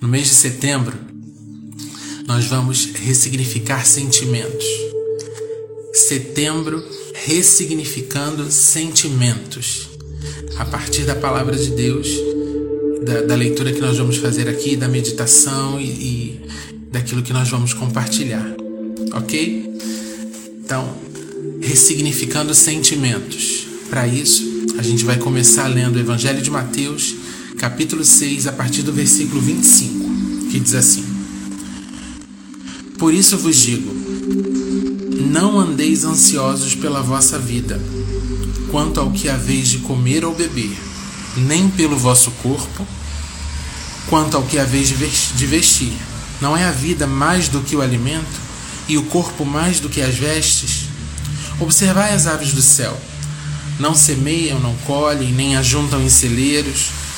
No mês de setembro, nós vamos ressignificar sentimentos. Setembro, ressignificando sentimentos. A partir da palavra de Deus, da, da leitura que nós vamos fazer aqui, da meditação e, e daquilo que nós vamos compartilhar. Ok? Então, ressignificando sentimentos. Para isso, a gente vai começar lendo o Evangelho de Mateus, capítulo 6, a partir do versículo 25, que diz assim: Por isso vos digo, não andeis ansiosos pela vossa vida, quanto ao que haveis de comer ou beber, nem pelo vosso corpo, quanto ao que haveis de vestir. Não é a vida mais do que o alimento, e o corpo mais do que as vestes? Observai as aves do céu. Não semeiam, não colhem, nem ajuntam em celeiros,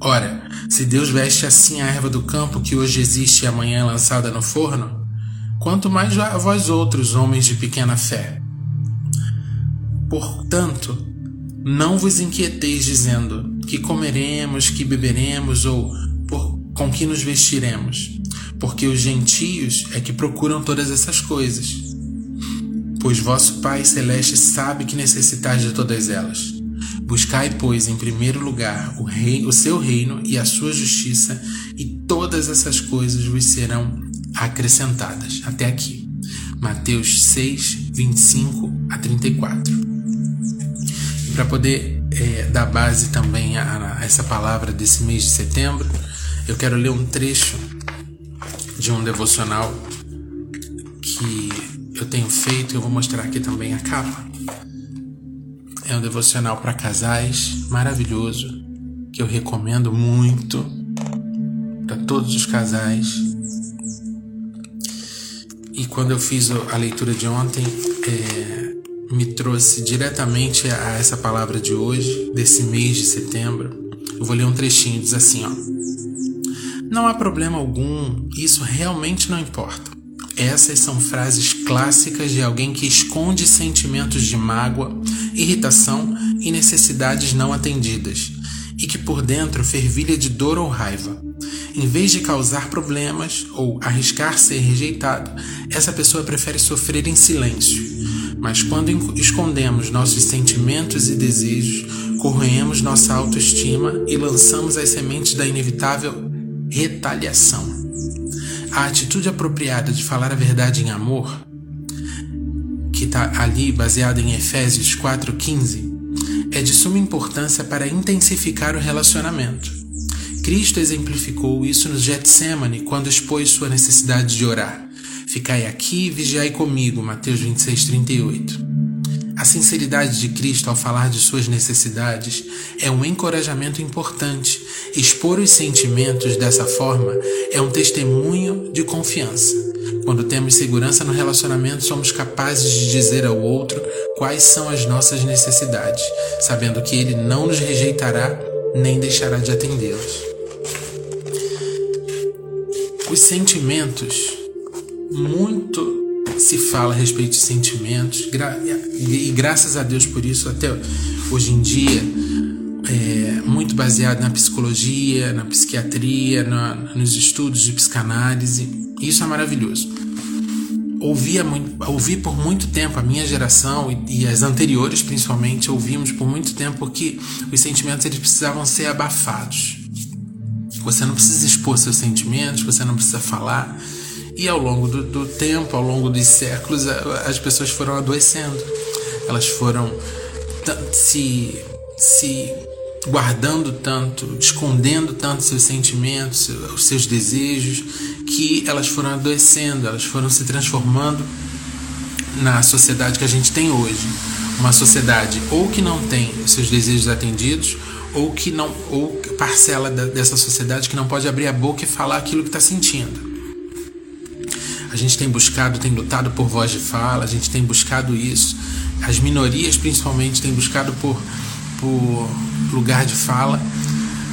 Ora, se Deus veste assim a erva do campo que hoje existe e amanhã é lançada no forno, quanto mais vós outros, homens de pequena fé. Portanto, não vos inquieteis dizendo que comeremos, que beberemos ou por, com que nos vestiremos, porque os gentios é que procuram todas essas coisas. Pois vosso Pai Celeste sabe que necessitais de todas elas. Buscai, pois, em primeiro lugar o, rei, o seu reino e a sua justiça, e todas essas coisas vos serão acrescentadas. Até aqui. Mateus 6, 25 a 34 para poder é, dar base também a, a, essa palavra desse mês de setembro, eu quero ler um trecho de um devocional que eu tenho feito. Eu vou mostrar aqui também a capa. É um devocional para casais maravilhoso que eu recomendo muito para todos os casais. E quando eu fiz a leitura de ontem, é, me trouxe diretamente a essa palavra de hoje, desse mês de setembro. Eu vou ler um trechinho, diz assim, ó. Não há problema algum, isso realmente não importa. Essas são frases clássicas de alguém que esconde sentimentos de mágoa, irritação e necessidades não atendidas, e que por dentro fervilha de dor ou raiva. Em vez de causar problemas ou arriscar ser rejeitado, essa pessoa prefere sofrer em silêncio mas quando escondemos nossos sentimentos e desejos, corroemos nossa autoestima e lançamos as sementes da inevitável retaliação. A atitude apropriada de falar a verdade em amor, que está ali baseada em Efésios 4,15, é de suma importância para intensificar o relacionamento. Cristo exemplificou isso no Getsemane quando expôs sua necessidade de orar. Ficai aqui e vigiai comigo. Mateus 26, 38. A sinceridade de Cristo ao falar de suas necessidades é um encorajamento importante. Expor os sentimentos dessa forma é um testemunho de confiança. Quando temos segurança no relacionamento, somos capazes de dizer ao outro quais são as nossas necessidades, sabendo que ele não nos rejeitará nem deixará de atendê-las. Os sentimentos muito se fala a respeito de sentimentos e graças a Deus por isso até hoje em dia é muito baseado na psicologia, na psiquiatria, na, nos estudos de psicanálise. Isso é maravilhoso. Ouvia ouvi por muito tempo a minha geração e, e as anteriores principalmente ouvimos por muito tempo que os sentimentos eles precisavam ser abafados. Você não precisa expor seus sentimentos, você não precisa falar e ao longo do, do tempo, ao longo dos séculos, as pessoas foram adoecendo. Elas foram se, se guardando tanto, escondendo tanto seus sentimentos, os seus desejos, que elas foram adoecendo, elas foram se transformando na sociedade que a gente tem hoje. Uma sociedade ou que não tem os seus desejos atendidos, ou que não ou parcela da, dessa sociedade que não pode abrir a boca e falar aquilo que está sentindo. A gente tem buscado, tem lutado por voz de fala, a gente tem buscado isso. As minorias, principalmente, têm buscado por, por lugar de fala,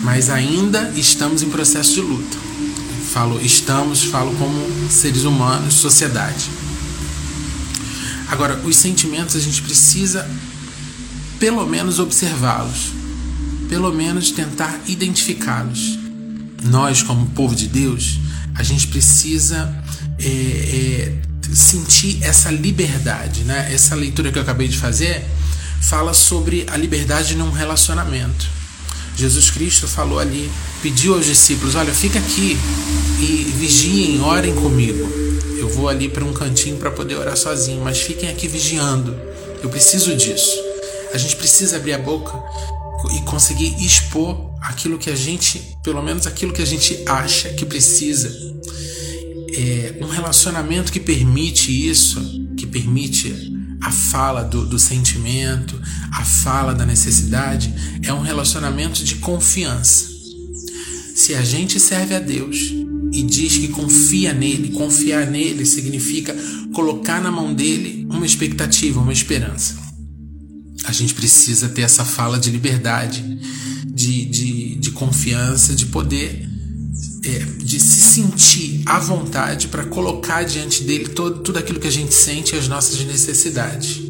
mas ainda estamos em processo de luta. Falo estamos, falo como seres humanos, sociedade. Agora, os sentimentos a gente precisa pelo menos observá-los, pelo menos tentar identificá-los. Nós, como povo de Deus, a gente precisa é, é, sentir essa liberdade, né? Essa leitura que eu acabei de fazer fala sobre a liberdade num relacionamento. Jesus Cristo falou ali, pediu aos discípulos: Olha, fica aqui e vigiem, orem comigo. Eu vou ali para um cantinho para poder orar sozinho, mas fiquem aqui vigiando. Eu preciso disso. A gente precisa abrir a boca e conseguir expor aquilo que a gente, pelo menos aquilo que a gente acha que precisa é, um relacionamento que permite isso, que permite a fala do, do sentimento, a fala da necessidade, é um relacionamento de confiança. Se a gente serve a Deus e diz que confia nele, confiar nele significa colocar na mão dele uma expectativa, uma esperança. A gente precisa ter essa fala de liberdade, de, de, de confiança, de poder é, de se sentir à vontade para colocar diante dele todo, tudo aquilo que a gente sente e as nossas necessidades.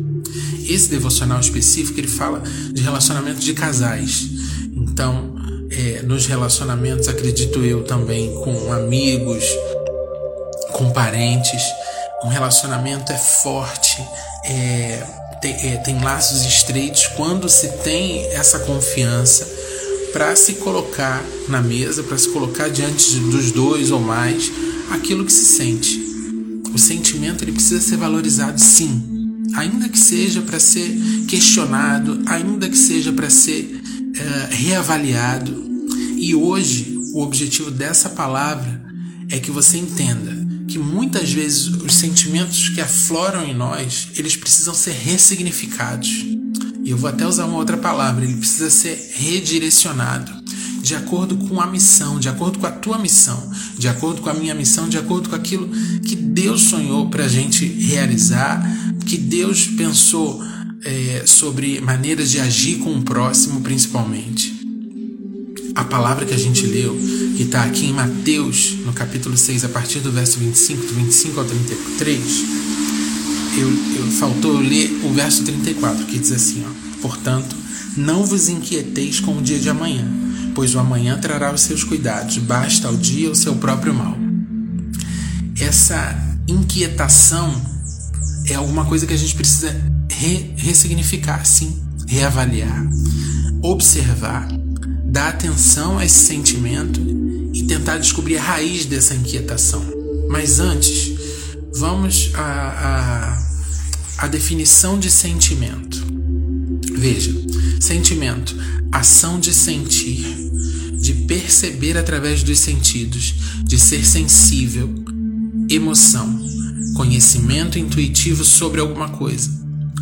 Esse devocional específico ele fala de relacionamento de casais. Então, é, nos relacionamentos, acredito eu também com amigos, com parentes, um relacionamento é forte, é, tem, é, tem laços estreitos quando se tem essa confiança para se colocar na mesa, para se colocar diante dos dois ou mais aquilo que se sente. O sentimento ele precisa ser valorizado sim, ainda que seja para ser questionado, ainda que seja para ser uh, reavaliado. E hoje o objetivo dessa palavra é que você entenda que muitas vezes os sentimentos que afloram em nós, eles precisam ser ressignificados. E eu vou até usar uma outra palavra, ele precisa ser redirecionado de acordo com a missão, de acordo com a tua missão, de acordo com a minha missão, de acordo com aquilo que Deus sonhou para a gente realizar, que Deus pensou é, sobre maneiras de agir com o próximo, principalmente. A palavra que a gente leu, que está aqui em Mateus, no capítulo 6, a partir do verso 25, do 25 ao 33, eu, eu, faltou ler o verso 34, que diz assim: ó, Portanto, não vos inquieteis com o dia de amanhã, pois o amanhã trará os seus cuidados, basta ao dia o seu próprio mal. Essa inquietação é alguma coisa que a gente precisa re ressignificar, sim, reavaliar, observar, dar atenção a esse sentimento e tentar descobrir a raiz dessa inquietação. Mas antes, vamos a, a, a definição de sentimento. Veja, sentimento, ação de sentir, de perceber através dos sentidos, de ser sensível, emoção, conhecimento intuitivo sobre alguma coisa,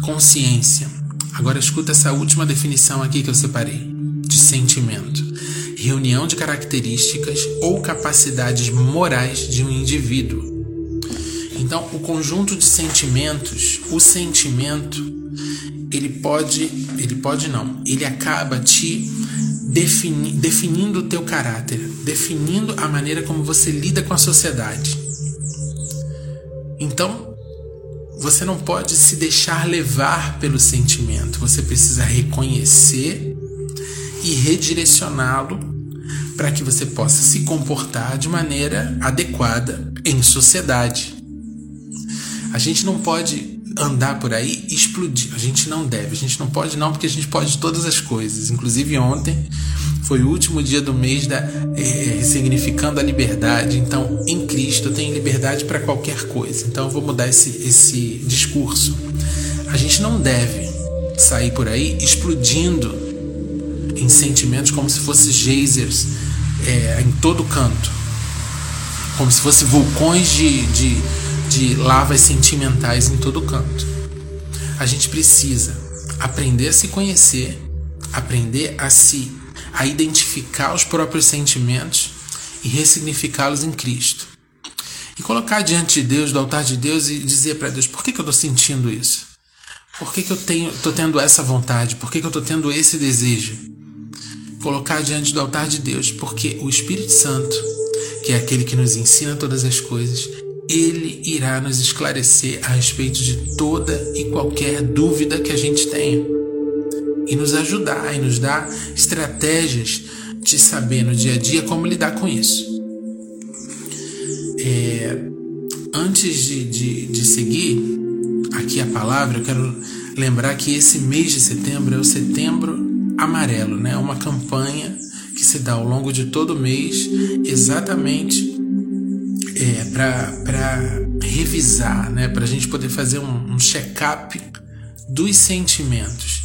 consciência. Agora escuta essa última definição aqui que eu separei de sentimento. Reunião de características ou capacidades morais de um indivíduo então, o conjunto de sentimentos, o sentimento, ele pode, ele pode não, ele acaba te defini, definindo o teu caráter, definindo a maneira como você lida com a sociedade. Então, você não pode se deixar levar pelo sentimento, você precisa reconhecer e redirecioná-lo para que você possa se comportar de maneira adequada em sociedade. A gente não pode andar por aí e explodir. A gente não deve. A gente não pode não, porque a gente pode todas as coisas. Inclusive ontem foi o último dia do mês da é, significando a liberdade. Então, em Cristo eu tenho liberdade para qualquer coisa. Então, eu vou mudar esse, esse discurso. A gente não deve sair por aí explodindo em sentimentos como se fossem geysers é, em todo canto, como se fossem vulcões de, de de lavas sentimentais em todo canto. A gente precisa aprender a se conhecer, aprender a se a identificar os próprios sentimentos e ressignificá-los em Cristo. E colocar diante de Deus, do altar de Deus, e dizer para Deus: por que, que eu estou sentindo isso? Por que, que eu estou tendo essa vontade? Por que, que eu estou tendo esse desejo? Colocar diante do altar de Deus, porque o Espírito Santo, que é aquele que nos ensina todas as coisas, ele irá nos esclarecer a respeito de toda e qualquer dúvida que a gente tenha e nos ajudar e nos dar estratégias de saber no dia a dia como lidar com isso. É, antes de, de, de seguir aqui a palavra, eu quero lembrar que esse mês de setembro é o Setembro Amarelo, né? uma campanha que se dá ao longo de todo o mês, exatamente é, para revisar, né? para a gente poder fazer um, um check-up dos sentimentos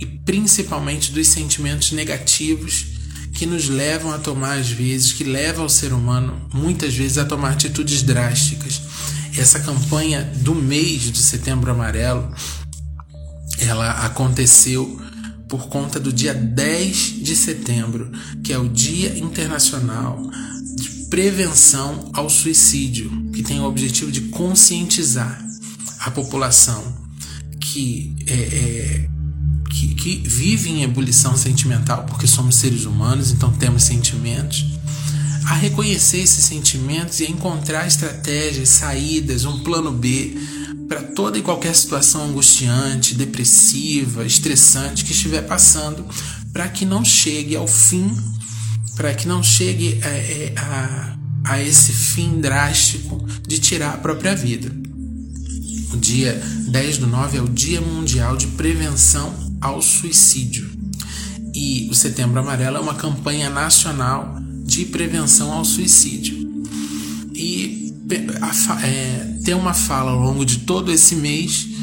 e principalmente dos sentimentos negativos que nos levam a tomar, às vezes, que levam o ser humano, muitas vezes, a tomar atitudes drásticas. Essa campanha do mês de Setembro Amarelo, ela aconteceu por conta do dia 10 de setembro, que é o Dia Internacional Prevenção ao Suicídio, que tem o objetivo de conscientizar a população que é, é que, que vive em ebulição sentimental, porque somos seres humanos, então temos sentimentos, a reconhecer esses sentimentos e a encontrar estratégias, saídas, um plano B para toda e qualquer situação angustiante, depressiva, estressante que estiver passando, para que não chegue ao fim, para que não chegue a, é, a, a esse fim drástico de tirar a própria vida. O dia 10 do 9 é o Dia Mundial de Prevenção ao suicídio. E o Setembro Amarelo é uma campanha nacional de prevenção ao suicídio. E é, ter uma fala ao longo de todo esse mês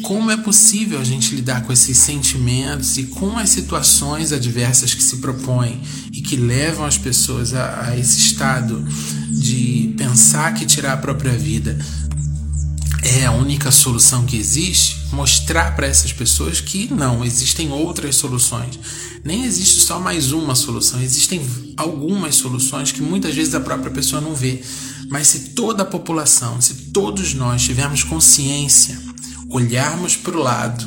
como é possível a gente lidar com esses sentimentos e com as situações adversas que se propõem e que levam as pessoas a, a esse estado de pensar que tirar a própria vida é a única solução que existe, mostrar para essas pessoas que não, existem outras soluções. Nem existe só mais uma solução, existem algumas soluções que muitas vezes a própria pessoa não vê. Mas se toda a população, se todos nós tivermos consciência, olharmos para o lado,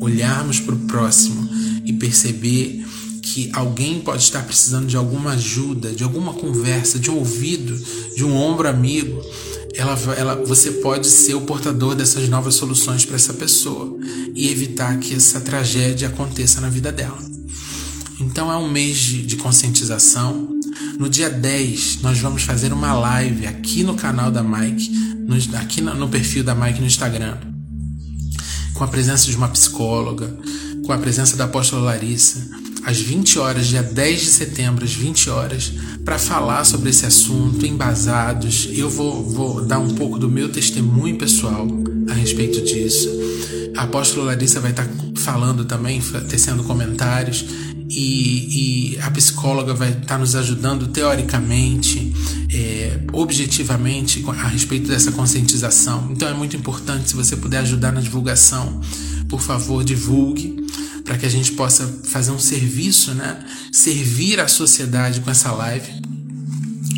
olharmos para o próximo e perceber que alguém pode estar precisando de alguma ajuda, de alguma conversa, de um ouvido, de um ombro amigo, ela, ela, você pode ser o portador dessas novas soluções para essa pessoa e evitar que essa tragédia aconteça na vida dela. Então é um mês de, de conscientização. No dia 10, nós vamos fazer uma live aqui no canal da Mike, no, aqui no, no perfil da Mike no Instagram, com a presença de uma psicóloga, com a presença da apóstola Larissa, às 20 horas, dia 10 de setembro, às 20 horas, para falar sobre esse assunto, embasados. Eu vou, vou dar um pouco do meu testemunho pessoal a respeito disso. A apóstola Larissa vai estar tá falando também, tecendo comentários. E, e, a psicóloga vai estar tá nos ajudando teoricamente, é, objetivamente a respeito dessa conscientização. Então é muito importante se você puder ajudar na divulgação, por favor, divulgue para que a gente possa fazer um serviço, né? Servir a sociedade com essa live.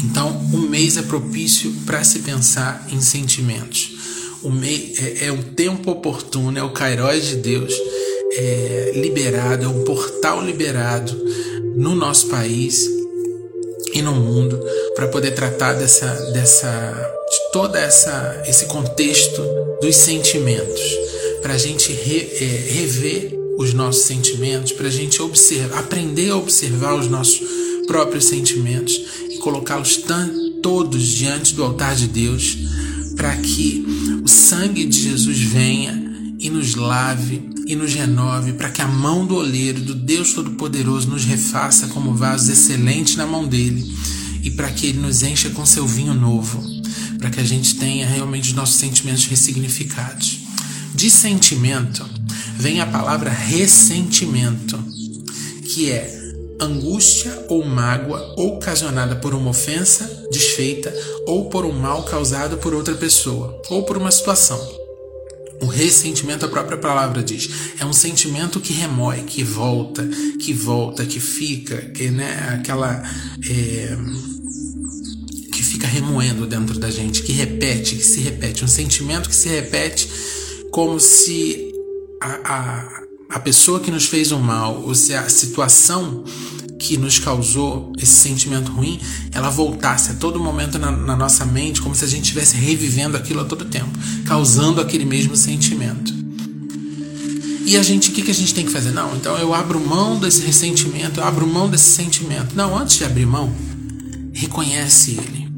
Então, o mês é propício para se pensar em sentimentos. O mês é, é o tempo oportuno, é o Kairos de Deus é, liberado, é um portal liberado no nosso país e no mundo para poder tratar dessa, dessa, de toda essa esse contexto dos sentimentos, para a gente re, é, rever os nossos sentimentos, para a gente observar, aprender a observar os nossos próprios sentimentos e colocá-los todos diante do altar de Deus, para que o sangue de Jesus venha e nos lave e nos renove, para que a mão do oleiro, do Deus Todo-Poderoso, nos refaça como vasos excelentes na mão dele e para que ele nos encha com seu vinho novo, para que a gente tenha realmente os nossos sentimentos ressignificados. De sentimento, vem a palavra ressentimento, que é angústia ou mágoa ocasionada por uma ofensa desfeita ou por um mal causado por outra pessoa ou por uma situação. O ressentimento, a própria palavra diz, é um sentimento que remói, que volta, que volta, que fica, que, né, aquela. É, que fica remoendo dentro da gente, que repete, que se repete. Um sentimento que se repete como se a, a, a pessoa que nos fez o mal, ou se a situação que nos causou esse sentimento ruim, ela voltasse a todo momento na, na nossa mente, como se a gente estivesse revivendo aquilo a todo tempo, causando aquele mesmo sentimento. E a gente, o que, que a gente tem que fazer? Não, então eu abro mão desse ressentimento, eu abro mão desse sentimento. Não, antes de abrir mão, reconhece ele.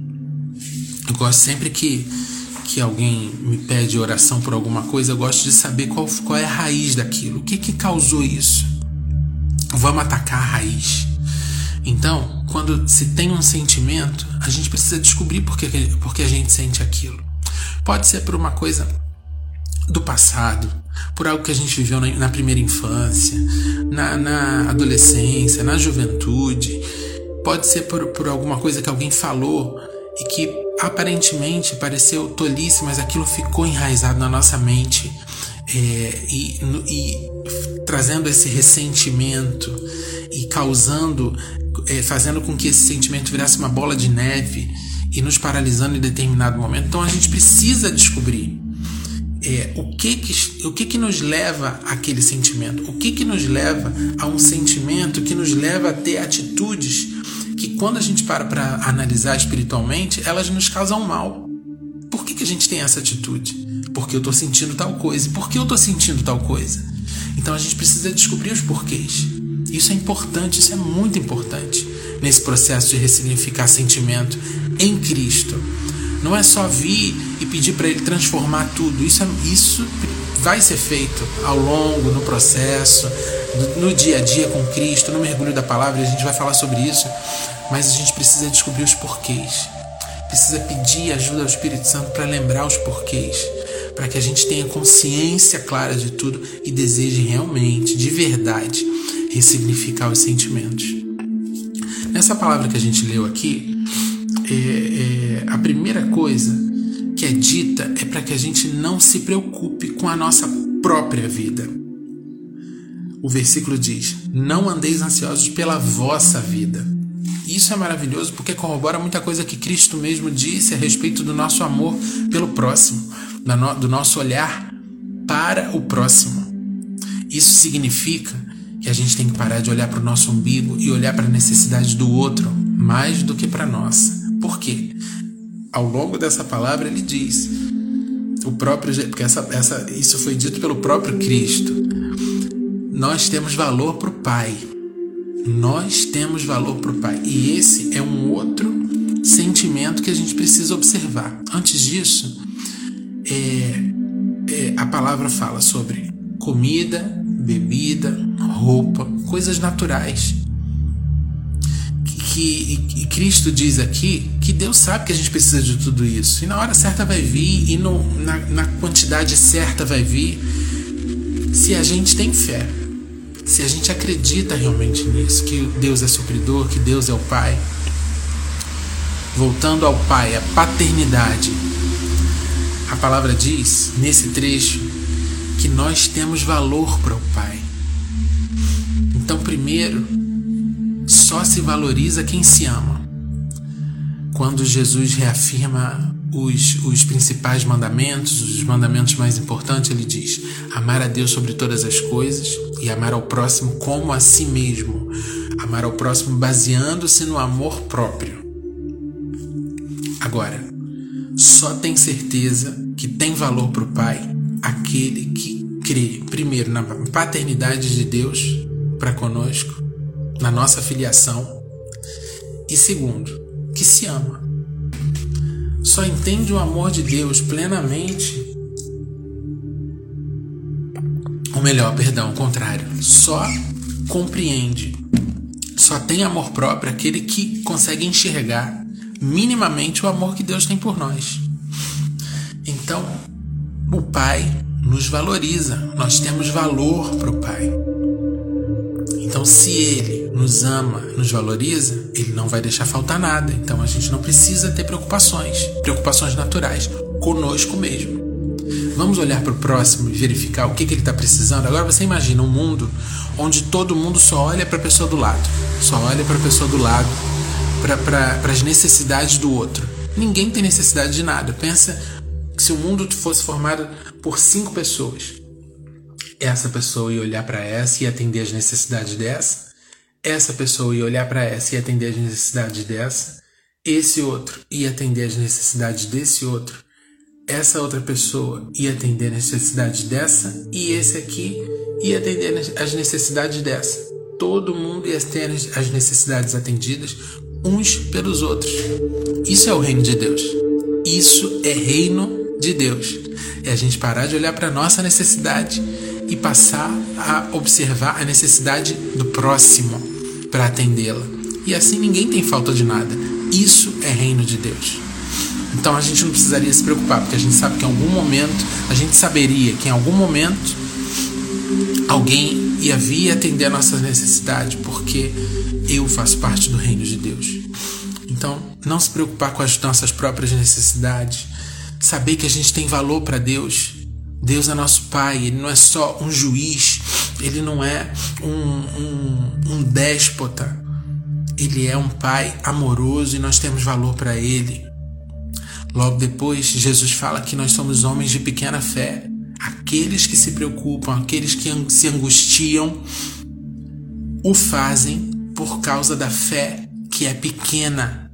Eu gosto sempre que, que alguém me pede oração por alguma coisa, eu gosto de saber qual, qual é a raiz daquilo. O que, que causou isso? Vamos atacar a raiz. Então, quando se tem um sentimento, a gente precisa descobrir por que, por que a gente sente aquilo. Pode ser por uma coisa do passado, por algo que a gente viveu na, na primeira infância, na, na, adolescência, na juventude. Pode ser por, por alguma coisa que alguém falou e que aparentemente pareceu tolice, mas aquilo ficou enraizado na nossa mente é, e, e trazendo esse ressentimento e causando é, fazendo com que esse sentimento virasse uma bola de neve e nos paralisando em determinado momento. Então a gente precisa descobrir é, o, que, que, o que, que nos leva àquele sentimento, o que, que nos leva a um sentimento que nos leva a ter atitudes que, quando a gente para para analisar espiritualmente, elas nos causam mal. Por que, que a gente tem essa atitude? Porque eu estou sentindo tal coisa. E por que eu estou sentindo tal coisa? Então a gente precisa descobrir os porquês. Isso é importante, isso é muito importante nesse processo de ressignificar sentimento em Cristo. Não é só vir e pedir para Ele transformar tudo. Isso, é, isso vai ser feito ao longo, no processo, no, no dia a dia com Cristo, no mergulho da palavra. A gente vai falar sobre isso. Mas a gente precisa descobrir os porquês. Precisa pedir ajuda ao Espírito Santo para lembrar os porquês para que a gente tenha consciência clara de tudo e deseje realmente, de verdade, ressignificar os sentimentos. Nessa palavra que a gente leu aqui, é, é, a primeira coisa que é dita é para que a gente não se preocupe com a nossa própria vida. O versículo diz: Não andeis ansiosos pela vossa vida. Isso é maravilhoso porque corrobora muita coisa que Cristo mesmo disse a respeito do nosso amor pelo próximo, do nosso olhar para o próximo. Isso significa que a gente tem que parar de olhar para o nosso umbigo e olhar para a necessidade do outro mais do que para a nossa. Por quê? Ao longo dessa palavra ele diz o próprio porque essa, essa, isso foi dito pelo próprio Cristo. Nós temos valor para o Pai. Nós temos valor para o Pai. E esse é um outro sentimento que a gente precisa observar. Antes disso, é, é, a palavra fala sobre comida, bebida, roupa, coisas naturais. Que, e Cristo diz aqui que Deus sabe que a gente precisa de tudo isso. E na hora certa vai vir, e no, na, na quantidade certa vai vir, se a gente tem fé. Se a gente acredita realmente nisso, que Deus é supridor, que Deus é o Pai. Voltando ao Pai, a paternidade. A palavra diz, nesse trecho, que nós temos valor para o Pai. Então, primeiro, só se valoriza quem se ama. Quando Jesus reafirma os, os principais mandamentos, os mandamentos mais importantes, ele diz: amar a Deus sobre todas as coisas e amar ao próximo como a si mesmo. Amar ao próximo baseando-se no amor próprio. Agora, só tem certeza que tem valor para o Pai aquele que crê, primeiro, na paternidade de Deus para conosco, na nossa filiação, e segundo, que se ama. Só entende o amor de Deus plenamente. Ou melhor, perdão, o contrário, só compreende, só tem amor próprio aquele que consegue enxergar minimamente o amor que Deus tem por nós. Então, o Pai nos valoriza, nós temos valor para o Pai. Se Ele nos ama, nos valoriza, Ele não vai deixar faltar nada. Então, a gente não precisa ter preocupações, preocupações naturais, conosco mesmo. Vamos olhar para o próximo e verificar o que, que ele está precisando. Agora você imagina um mundo onde todo mundo só olha para a pessoa do lado, só olha para a pessoa do lado, para as necessidades do outro. Ninguém tem necessidade de nada. Pensa que se o mundo fosse formado por cinco pessoas, essa pessoa ia olhar para essa e atender as necessidades dessa, essa pessoa ia olhar para essa e atender as necessidades dessa, esse outro ia atender as necessidades desse outro, essa outra pessoa ia atender as necessidades dessa e esse aqui ia atender as necessidades dessa. Todo mundo ia ter as necessidades atendidas uns pelos outros. Isso é o reino de Deus. Isso é reino de Deus. É a gente parar de olhar para nossa necessidade e passar a observar a necessidade do próximo para atendê-la. E assim ninguém tem falta de nada. Isso é reino de Deus. Então a gente não precisaria se preocupar, porque a gente sabe que em algum momento, a gente saberia que em algum momento alguém ia vir atender a nossa necessidade, porque eu faço parte do reino de Deus. Então, não se preocupar com as nossas próprias necessidades, saber que a gente tem valor para Deus. Deus é nosso Pai, Ele não é só um juiz, Ele não é um, um, um déspota, Ele é um Pai amoroso e nós temos valor para Ele. Logo depois, Jesus fala que nós somos homens de pequena fé, aqueles que se preocupam, aqueles que se angustiam, o fazem por causa da fé que é pequena.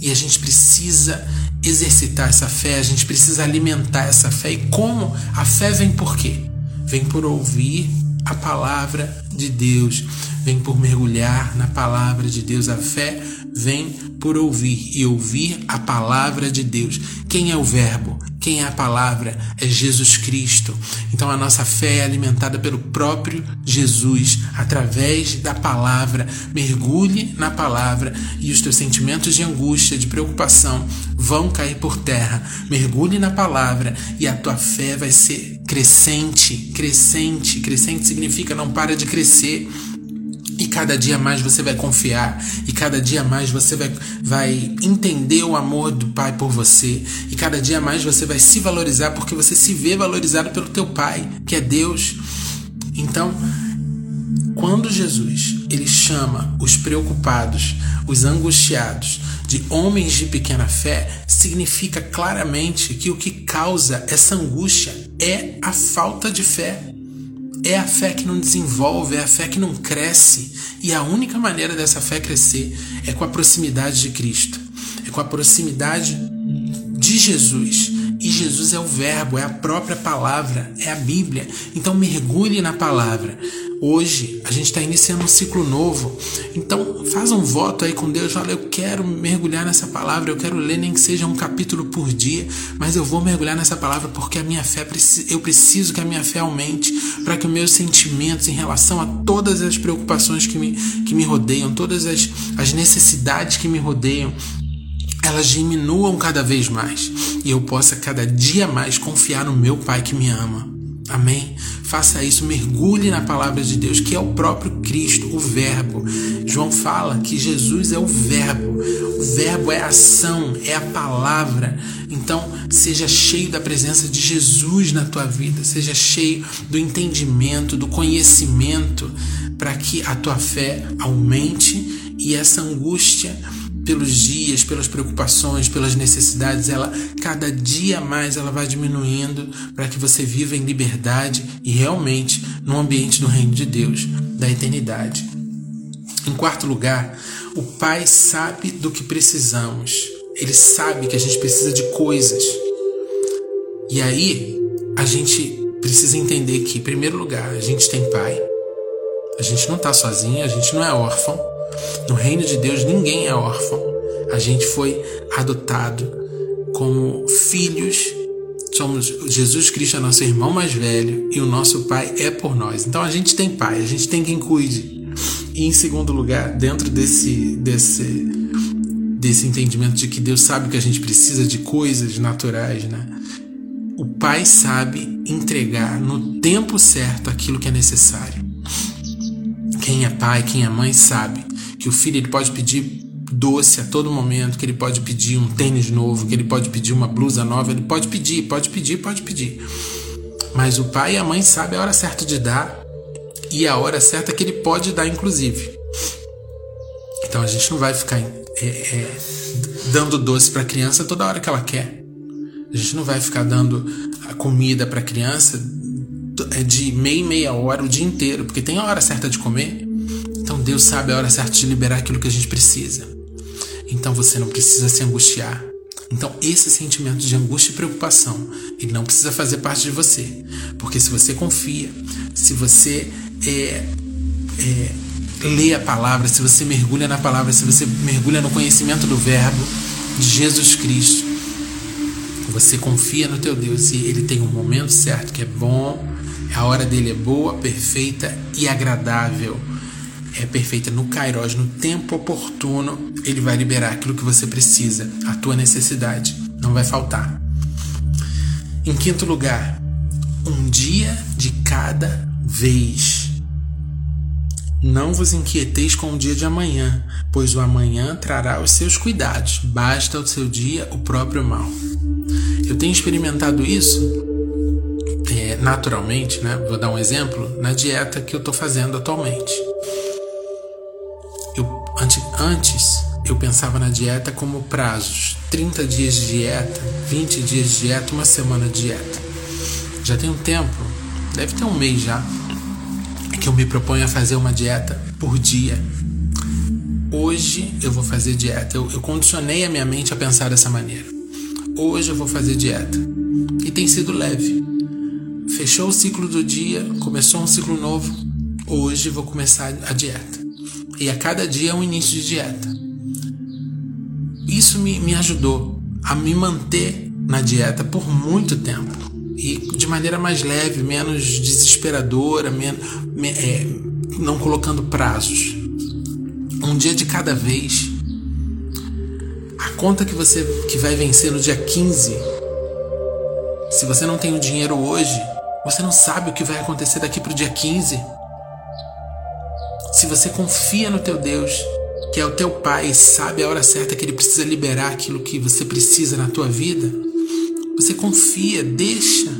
E a gente precisa exercitar essa fé, a gente precisa alimentar essa fé. E como? A fé vem por quê? Vem por ouvir a palavra de Deus, vem por mergulhar na palavra de Deus. A fé vem por ouvir e ouvir a palavra de Deus. Quem é o Verbo? Quem é a palavra? É Jesus Cristo. Então a nossa fé é alimentada pelo próprio Jesus, através da palavra. Mergulhe na palavra e os teus sentimentos de angústia, de preocupação vão cair por terra. Mergulhe na palavra e a tua fé vai ser crescente, crescente. Crescente significa não para de crescer e cada dia mais você vai confiar, e cada dia mais você vai, vai entender o amor do Pai por você, e cada dia mais você vai se valorizar porque você se vê valorizado pelo teu Pai, que é Deus. Então, quando Jesus ele chama os preocupados, os angustiados de homens de pequena fé, significa claramente que o que causa essa angústia é a falta de fé. É a fé que não desenvolve, é a fé que não cresce. E a única maneira dessa fé crescer é com a proximidade de Cristo, é com a proximidade de Jesus. E Jesus é o Verbo, é a própria palavra, é a Bíblia. Então mergulhe na palavra. Hoje a gente está iniciando um ciclo novo, então faz um voto aí com Deus. Olha, eu quero mergulhar nessa palavra, eu quero ler nem que seja um capítulo por dia, mas eu vou mergulhar nessa palavra porque a minha fé eu preciso que a minha fé aumente para que os meus sentimentos em relação a todas as preocupações que me, que me rodeiam, todas as, as necessidades que me rodeiam, elas diminuam cada vez mais e eu possa cada dia mais confiar no meu Pai que me ama. Amém? Faça isso, mergulhe na palavra de Deus, que é o próprio Cristo, o Verbo. João fala que Jesus é o Verbo. O Verbo é a ação, é a palavra. Então, seja cheio da presença de Jesus na tua vida, seja cheio do entendimento, do conhecimento, para que a tua fé aumente e essa angústia pelos dias, pelas preocupações, pelas necessidades, ela cada dia mais ela vai diminuindo para que você viva em liberdade e realmente no ambiente do reino de Deus, da eternidade. Em quarto lugar, o Pai sabe do que precisamos. Ele sabe que a gente precisa de coisas. E aí, a gente precisa entender que, em primeiro lugar, a gente tem Pai. A gente não está sozinho, a gente não é órfão. No reino de Deus ninguém é órfão. A gente foi adotado como filhos. Somos Jesus Cristo é nosso irmão mais velho e o nosso pai é por nós. Então a gente tem pai, a gente tem quem cuide. E em segundo lugar, dentro desse desse desse entendimento de que Deus sabe que a gente precisa de coisas naturais, né? O pai sabe entregar no tempo certo aquilo que é necessário. Quem é pai, quem é mãe sabe que o filho ele pode pedir doce a todo momento, que ele pode pedir um tênis novo, que ele pode pedir uma blusa nova, ele pode pedir, pode pedir, pode pedir. Mas o pai e a mãe sabem a hora certa de dar e a hora certa que ele pode dar, inclusive. Então a gente não vai ficar é, é, dando doce para a criança toda hora que ela quer. A gente não vai ficar dando a comida para a criança é, de meia e meia hora o dia inteiro, porque tem a hora certa de comer. Então Deus sabe a hora certa de liberar aquilo que a gente precisa. Então você não precisa se angustiar. Então esse sentimento de angústia e preocupação, ele não precisa fazer parte de você. Porque se você confia, se você é, é, lê a palavra, se você mergulha na palavra, se você mergulha no conhecimento do verbo de Jesus Cristo, você confia no teu Deus e ele tem um momento certo que é bom, a hora dele é boa, perfeita e agradável. É perfeita no Kairos, no tempo oportuno, ele vai liberar aquilo que você precisa, a tua necessidade, não vai faltar. Em quinto lugar, um dia de cada vez. Não vos inquieteis com o dia de amanhã, pois o amanhã trará os seus cuidados. Basta o seu dia o próprio mal. Eu tenho experimentado isso é, naturalmente, né? Vou dar um exemplo na dieta que eu estou fazendo atualmente. Antes eu pensava na dieta como prazos: 30 dias de dieta, 20 dias de dieta, uma semana de dieta. Já tem um tempo, deve ter um mês já, que eu me proponho a fazer uma dieta por dia. Hoje eu vou fazer dieta. Eu, eu condicionei a minha mente a pensar dessa maneira. Hoje eu vou fazer dieta. E tem sido leve. Fechou o ciclo do dia, começou um ciclo novo. Hoje vou começar a dieta. E a cada dia é um início de dieta. Isso me, me ajudou a me manter na dieta por muito tempo e de maneira mais leve, menos desesperadora, menos, é, não colocando prazos. Um dia de cada vez. A conta que você que vai vencer no dia 15, se você não tem o dinheiro hoje, você não sabe o que vai acontecer daqui para o dia 15. Se você confia no teu Deus, que é o teu pai, sabe a hora certa que ele precisa liberar aquilo que você precisa na tua vida, você confia, deixa,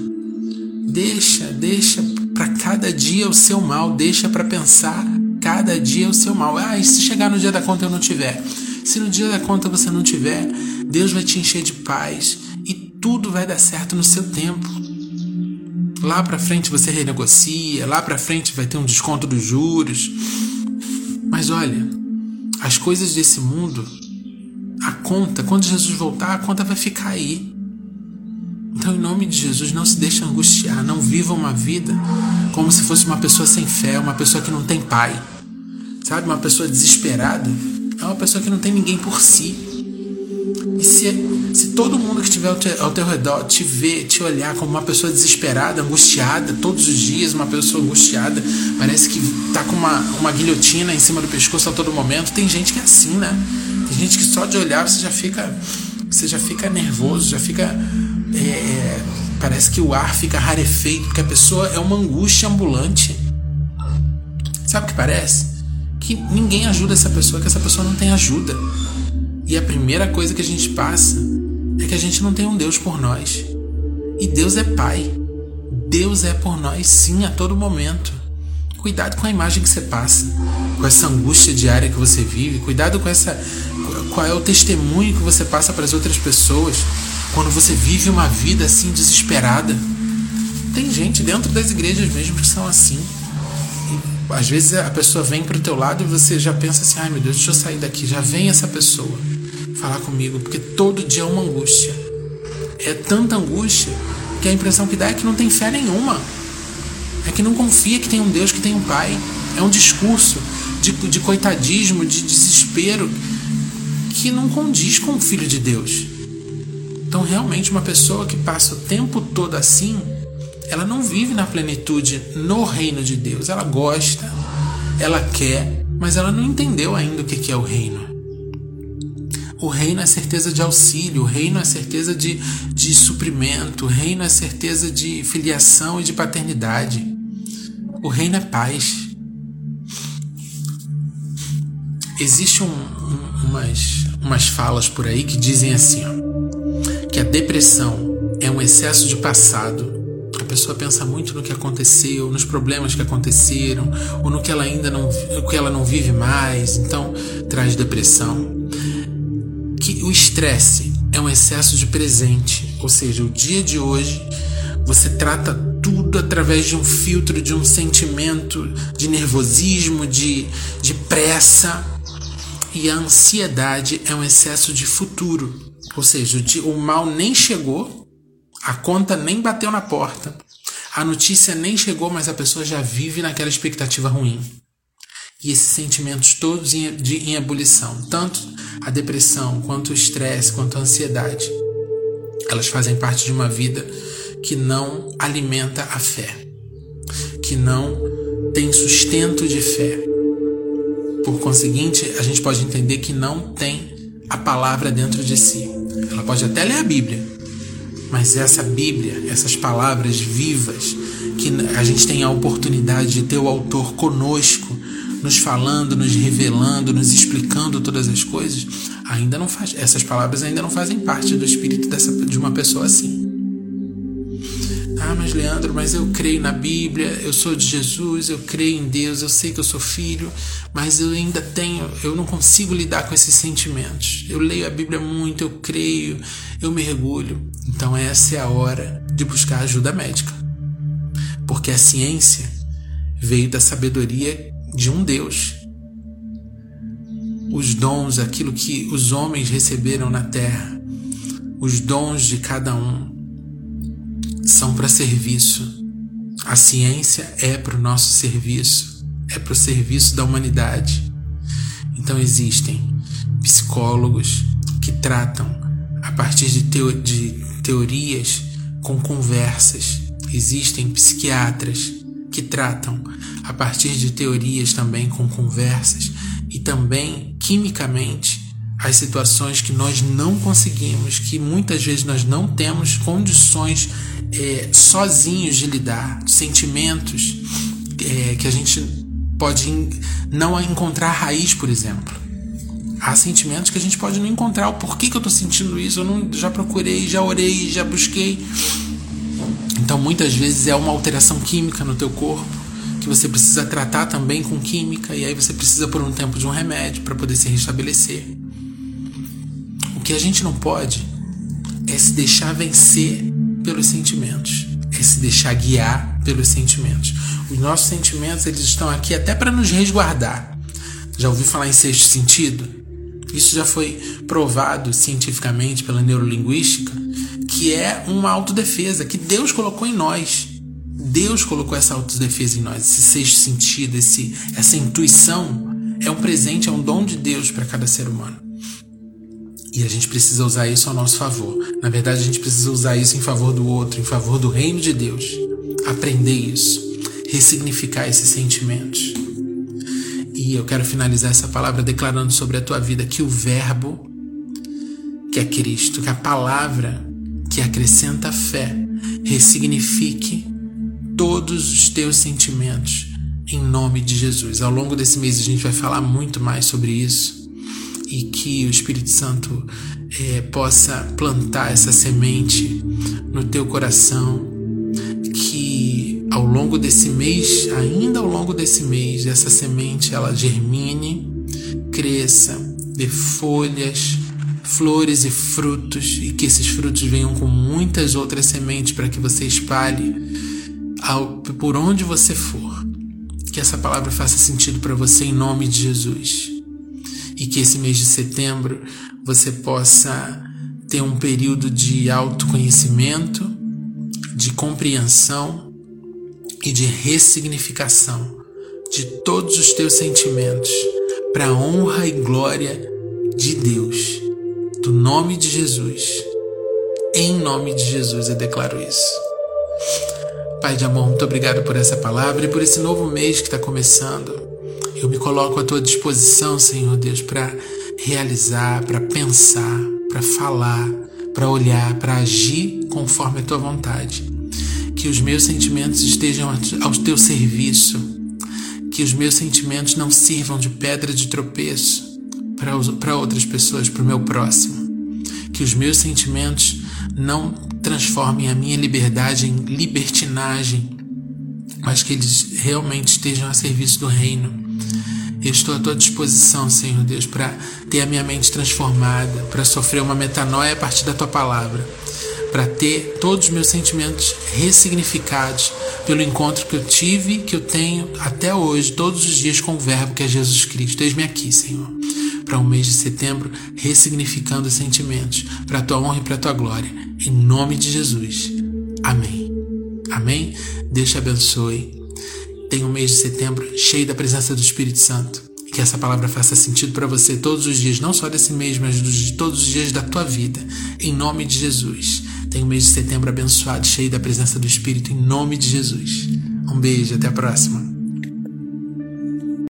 deixa, deixa para cada dia o seu mal, deixa para pensar cada dia o seu mal. Ah, e se chegar no dia da conta eu não tiver? Se no dia da conta você não tiver, Deus vai te encher de paz e tudo vai dar certo no seu tempo. Lá para frente você renegocia, lá para frente vai ter um desconto dos juros. Mas olha, as coisas desse mundo, a conta, quando Jesus voltar, a conta vai ficar aí. Então, em nome de Jesus, não se deixe angustiar, não viva uma vida como se fosse uma pessoa sem fé, uma pessoa que não tem pai. Sabe, uma pessoa desesperada é uma pessoa que não tem ninguém por si. E se, se todo mundo que estiver ao, te, ao teu redor te ver, te olhar como uma pessoa desesperada, angustiada, todos os dias, uma pessoa angustiada, parece que tá com uma, uma guilhotina em cima do pescoço a todo momento. Tem gente que é assim, né? Tem gente que só de olhar você já fica, você já fica nervoso, já fica é, é, parece que o ar fica rarefeito, porque a pessoa é uma angústia ambulante. Sabe o que parece? Que ninguém ajuda essa pessoa, que essa pessoa não tem ajuda. E a primeira coisa que a gente passa é que a gente não tem um Deus por nós. E Deus é Pai. Deus é por nós, sim, a todo momento. Cuidado com a imagem que você passa, com essa angústia diária que você vive. Cuidado com essa. Qual é o testemunho que você passa para as outras pessoas quando você vive uma vida assim desesperada. Tem gente dentro das igrejas mesmo que são assim. E, às vezes a pessoa vem para o teu lado e você já pensa assim: ai meu Deus, deixa eu sair daqui. Já vem essa pessoa falar comigo, porque todo dia é uma angústia. É tanta angústia que a impressão que dá é que não tem fé nenhuma. É que não confia que tem um Deus, que tem um Pai. É um discurso de, de coitadismo, de desespero, que não condiz com o Filho de Deus. Então, realmente, uma pessoa que passa o tempo todo assim, ela não vive na plenitude no reino de Deus. Ela gosta, ela quer, mas ela não entendeu ainda o que é o reino. O reino é certeza de auxílio, o reino é certeza de, de suprimento, o reino é certeza de filiação e de paternidade. O reino é paz. Existem um, um, umas, umas falas por aí que dizem assim, ó, que a depressão é um excesso de passado. A pessoa pensa muito no que aconteceu, nos problemas que aconteceram, ou no que ela ainda não, que ela não vive mais, então traz depressão. Que o estresse é um excesso de presente, ou seja, o dia de hoje você trata tudo através de um filtro, de um sentimento de nervosismo, de, de pressa. E a ansiedade é um excesso de futuro, ou seja, o, o mal nem chegou, a conta nem bateu na porta, a notícia nem chegou, mas a pessoa já vive naquela expectativa ruim. E esses sentimentos todos em, de, em ebulição, tanto a depressão, quanto o estresse, quanto a ansiedade, elas fazem parte de uma vida que não alimenta a fé, que não tem sustento de fé. Por conseguinte, a gente pode entender que não tem a palavra dentro de si. Ela pode até ler a Bíblia, mas essa Bíblia, essas palavras vivas, que a gente tem a oportunidade de ter o autor conosco, nos falando, nos revelando, nos explicando todas as coisas, ainda não faz, essas palavras ainda não fazem parte do espírito dessa, de uma pessoa assim. Ah, mas Leandro, mas eu creio na Bíblia, eu sou de Jesus, eu creio em Deus, eu sei que eu sou filho, mas eu ainda tenho, eu não consigo lidar com esses sentimentos. Eu leio a Bíblia muito, eu creio, eu mergulho. Então essa é a hora de buscar ajuda médica. Porque a ciência veio da sabedoria de um Deus. Os dons, aquilo que os homens receberam na terra, os dons de cada um são para serviço. A ciência é para o nosso serviço, é para o serviço da humanidade. Então existem psicólogos que tratam a partir de, teo de teorias com conversas. Existem psiquiatras que tratam a partir de teorias também com conversas e também quimicamente as situações que nós não conseguimos, que muitas vezes nós não temos condições é, sozinhos de lidar, sentimentos é, que a gente pode não encontrar raiz, por exemplo. Há sentimentos que a gente pode não encontrar o porquê que eu estou sentindo isso, eu não, já procurei, já orei, já busquei. Muitas vezes é uma alteração química no teu corpo que você precisa tratar também com química e aí você precisa por um tempo de um remédio para poder se restabelecer. O que a gente não pode é se deixar vencer pelos sentimentos, é se deixar guiar pelos sentimentos. Os nossos sentimentos eles estão aqui até para nos resguardar. Já ouviu falar em sexto sentido? Isso já foi provado cientificamente pela neurolinguística, que é uma autodefesa que Deus colocou em nós. Deus colocou essa autodefesa em nós, esse sexto sentido, esse, essa intuição é um presente, é um dom de Deus para cada ser humano. E a gente precisa usar isso ao nosso favor. Na verdade, a gente precisa usar isso em favor do outro, em favor do reino de Deus. Aprender isso, ressignificar esses sentimentos. E eu quero finalizar essa palavra declarando sobre a tua vida que o Verbo, que é Cristo, que a palavra que acrescenta fé, ressignifique todos os teus sentimentos em nome de Jesus. Ao longo desse mês a gente vai falar muito mais sobre isso e que o Espírito Santo é, possa plantar essa semente no teu coração, que ao longo desse mês, ainda ao longo desse mês, essa semente ela germine, cresça, dê folhas, flores e frutos e que esses frutos venham com muitas outras sementes para que você espalhe ao, por onde você for. Que essa palavra faça sentido para você em nome de Jesus e que esse mês de setembro você possa ter um período de autoconhecimento, de compreensão e de ressignificação de todos os teus sentimentos para honra e glória de Deus, do nome de Jesus. Em nome de Jesus eu declaro isso. Pai de amor, muito obrigado por essa palavra e por esse novo mês que está começando. Eu me coloco à tua disposição, Senhor Deus, para realizar, para pensar, para falar, para olhar, para agir conforme a tua vontade. Que os meus sentimentos estejam ao teu serviço. Que os meus sentimentos não sirvam de pedra de tropeço, para outras pessoas, para o meu próximo. Que os meus sentimentos não transformem a minha liberdade em libertinagem, mas que eles realmente estejam a serviço do reino. Eu estou à tua disposição, Senhor Deus, para ter a minha mente transformada, para sofrer uma metanoia a partir da tua palavra, para ter todos os meus sentimentos ressignificados pelo encontro que eu tive, que eu tenho até hoje, todos os dias com o Verbo que é Jesus Cristo. Eis-me aqui, Senhor, para o um mês de setembro, ressignificando os sentimentos, para a tua honra e para a tua glória. Em nome de Jesus. Amém. Amém. Deus te abençoe. Tenha um mês de setembro cheio da presença do Espírito Santo. Que essa palavra faça sentido para você todos os dias, não só desse mês, mas de todos os dias da tua vida. Em nome de Jesus. Tenha um mês de setembro abençoado, cheio da presença do Espírito, em nome de Jesus. Um beijo, até a próxima.